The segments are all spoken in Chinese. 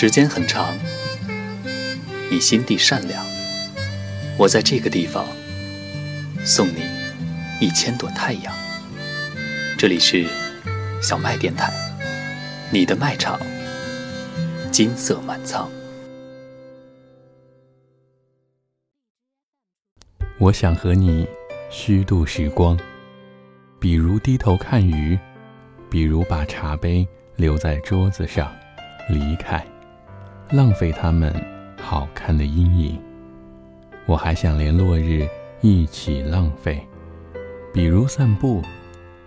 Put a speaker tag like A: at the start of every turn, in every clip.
A: 时间很长，你心地善良，我在这个地方送你一千朵太阳。这里是小麦电台，你的麦场，金色满仓。
B: 我想和你虚度时光，比如低头看鱼，比如把茶杯留在桌子上离开。浪费他们好看的阴影，我还想连落日一起浪费，比如散步，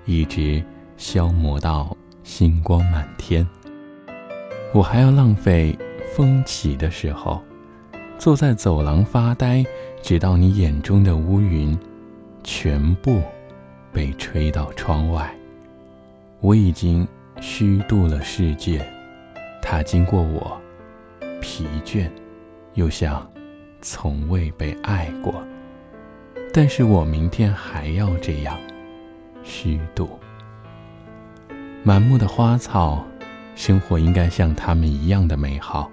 B: 一直消磨到星光满天。我还要浪费风起的时候，坐在走廊发呆，直到你眼中的乌云全部被吹到窗外。我已经虚度了世界，它经过我。疲倦，又像从未被爱过。但是我明天还要这样虚度。满目的花草，生活应该像他们一样的美好，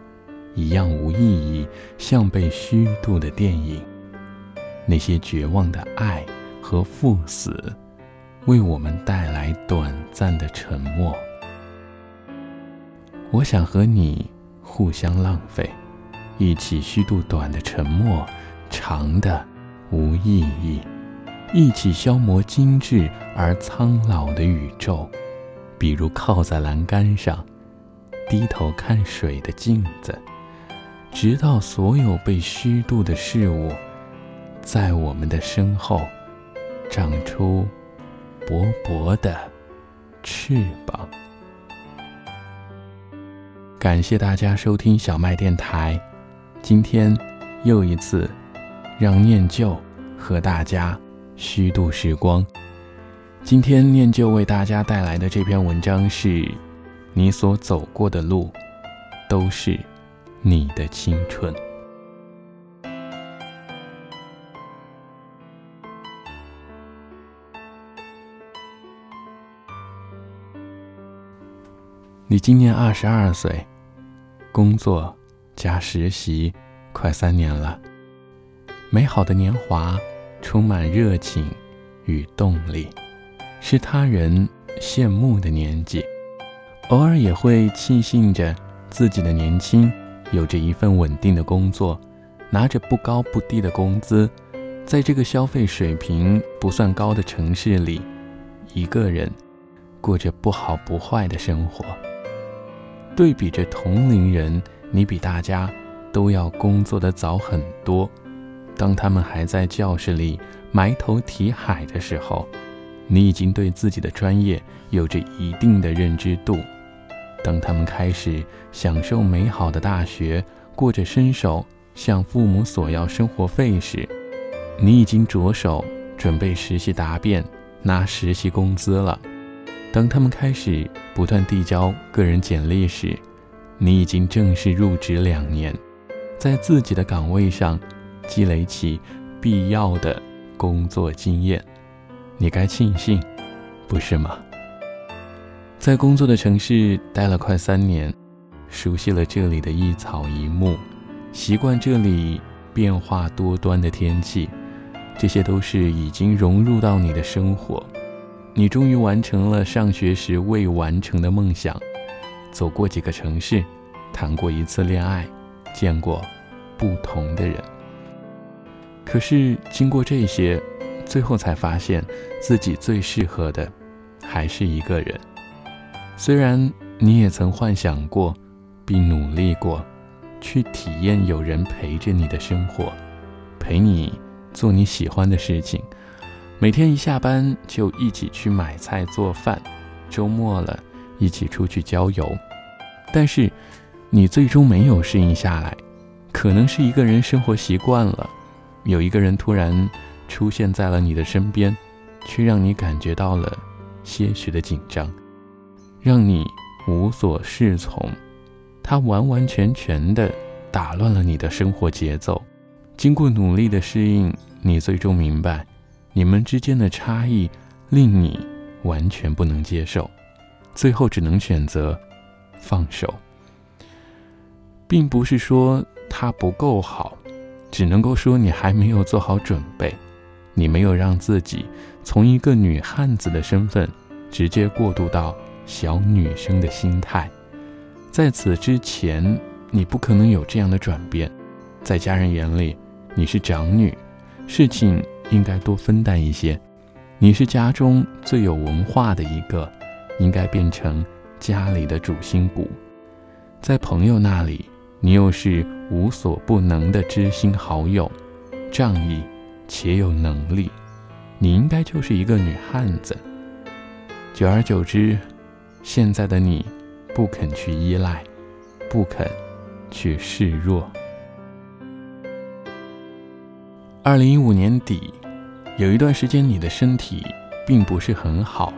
B: 一样无意义，像被虚度的电影。那些绝望的爱和赴死，为我们带来短暂的沉默。我想和你。互相浪费，一起虚度短的沉默，长的无意义；一起消磨精致而苍老的宇宙。比如靠在栏杆上，低头看水的镜子，直到所有被虚度的事物，在我们的身后长出薄薄的翅膀。感谢大家收听小麦电台，今天又一次让念旧和大家虚度时光。今天念旧为大家带来的这篇文章是：你所走过的路，都是你的青春。你今年二十二岁。工作加实习，快三年了。美好的年华，充满热情与动力，是他人羡慕的年纪。偶尔也会庆幸着自己的年轻，有着一份稳定的工作，拿着不高不低的工资，在这个消费水平不算高的城市里，一个人过着不好不坏的生活。对比着同龄人，你比大家都要工作的早很多。当他们还在教室里埋头题海的时候，你已经对自己的专业有着一定的认知度。当他们开始享受美好的大学，过着伸手向父母索要生活费时，你已经着手准备实习答辩，拿实习工资了。当他们开始不断递交个人简历时，你已经正式入职两年，在自己的岗位上积累起必要的工作经验，你该庆幸，不是吗？在工作的城市待了快三年，熟悉了这里的一草一木，习惯这里变化多端的天气，这些都是已经融入到你的生活。你终于完成了上学时未完成的梦想，走过几个城市，谈过一次恋爱，见过不同的人。可是经过这些，最后才发现自己最适合的还是一个人。虽然你也曾幻想过，并努力过，去体验有人陪着你的生活，陪你做你喜欢的事情。每天一下班就一起去买菜做饭，周末了一起出去郊游。但是，你最终没有适应下来，可能是一个人生活习惯了，有一个人突然出现在了你的身边，却让你感觉到了些许的紧张，让你无所适从。他完完全全的打乱了你的生活节奏。经过努力的适应，你最终明白。你们之间的差异令你完全不能接受，最后只能选择放手。并不是说他不够好，只能够说你还没有做好准备，你没有让自己从一个女汉子的身份直接过渡到小女生的心态。在此之前，你不可能有这样的转变。在家人眼里，你是长女，事情应该多分担一些。你是家中最有文化的一个，应该变成家里的主心骨。在朋友那里，你又是无所不能的知心好友，仗义且有能力，你应该就是一个女汉子。久而久之，现在的你，不肯去依赖，不肯去示弱。二零一五年底，有一段时间你的身体并不是很好，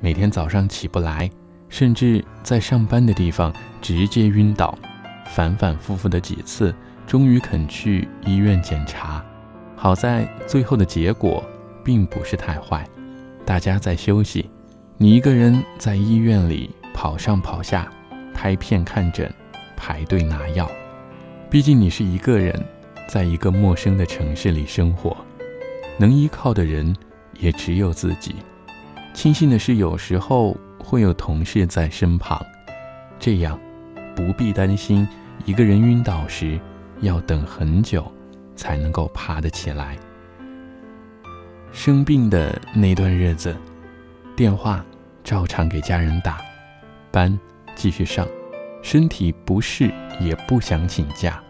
B: 每天早上起不来，甚至在上班的地方直接晕倒，反反复复的几次，终于肯去医院检查。好在最后的结果并不是太坏，大家在休息，你一个人在医院里跑上跑下，拍片看诊，排队拿药。毕竟你是一个人。在一个陌生的城市里生活，能依靠的人也只有自己。庆幸的是，有时候会有同事在身旁，这样不必担心一个人晕倒时要等很久才能够爬得起来。生病的那段日子，电话照常给家人打，班继续上，身体不适也不想请假。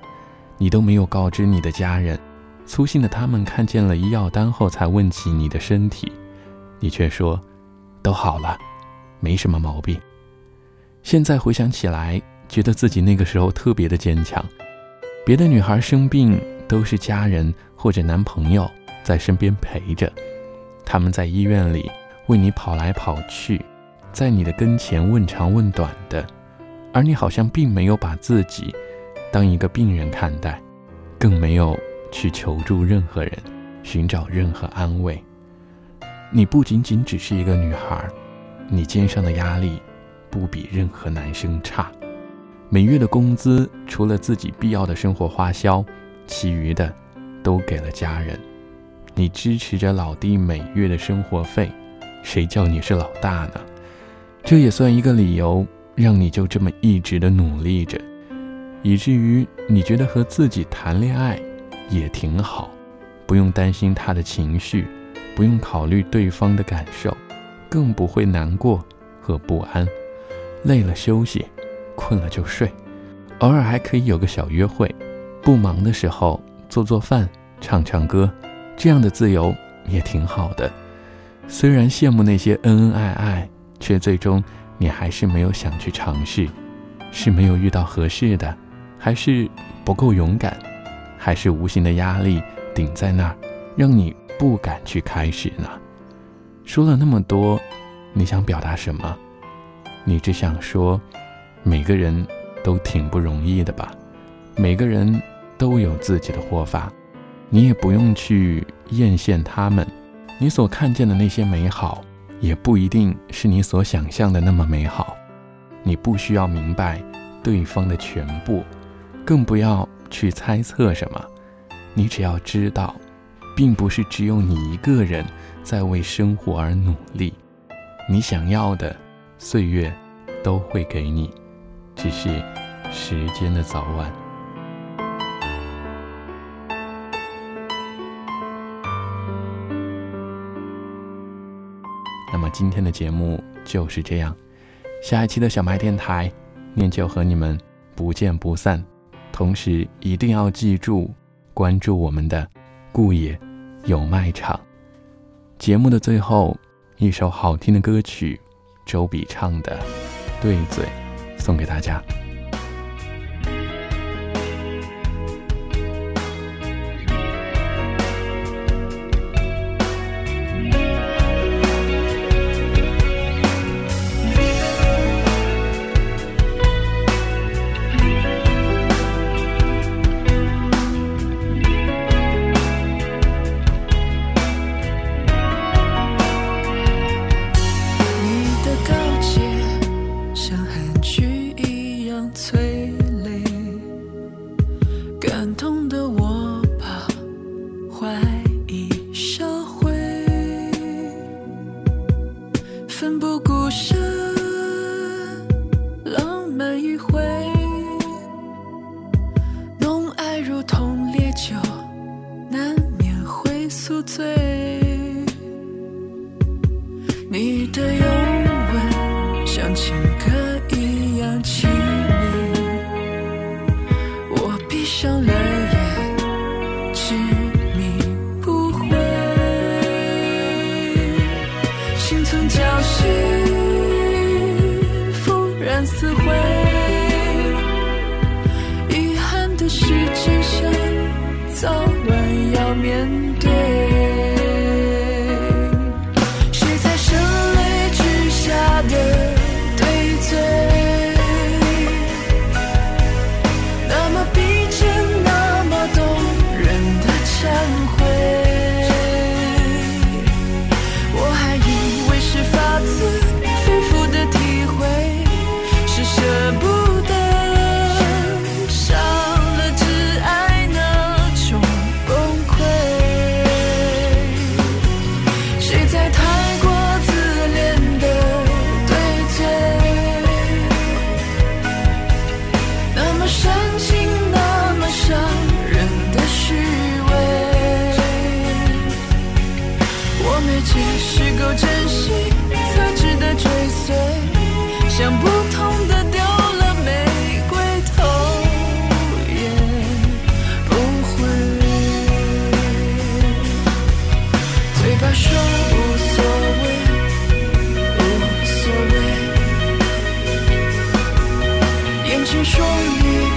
B: 你都没有告知你的家人，粗心的他们看见了医药单后才问起你的身体，你却说都好了，没什么毛病。现在回想起来，觉得自己那个时候特别的坚强。别的女孩生病都是家人或者男朋友在身边陪着，他们在医院里为你跑来跑去，在你的跟前问长问短的，而你好像并没有把自己。当一个病人看待，更没有去求助任何人，寻找任何安慰。你不仅仅只是一个女孩，你肩上的压力不比任何男生差。每月的工资除了自己必要的生活花销，其余的都给了家人。你支持着老弟每月的生活费，谁叫你是老大呢？这也算一个理由，让你就这么一直的努力着。以至于你觉得和自己谈恋爱也挺好，不用担心他的情绪，不用考虑对方的感受，更不会难过和不安。累了休息，困了就睡，偶尔还可以有个小约会。不忙的时候做做饭、唱唱歌，这样的自由也挺好的。虽然羡慕那些恩恩爱爱，却最终你还是没有想去尝试，是没有遇到合适的。还是不够勇敢，还是无形的压力顶在那儿，让你不敢去开始呢？说了那么多，你想表达什么？你只想说，每个人都挺不容易的吧？每个人都有自己的活法，你也不用去艳羡他们。你所看见的那些美好，也不一定是你所想象的那么美好。你不需要明白对方的全部。更不要去猜测什么，你只要知道，并不是只有你一个人在为生活而努力。你想要的岁月都会给你，只是时间的早晚。那么今天的节目就是这样，下一期的小麦电台，念旧和你们不见不散。同时一定要记住关注我们的顾野有卖场。节目的最后，一首好听的歌曲，周笔畅的《对嘴》，送给大家。
C: 如同烈酒难免
D: 会宿醉，你的拥吻像情歌一样凄迷，我闭上了眼，执迷不悔，心存侥幸，风然似灰。说你。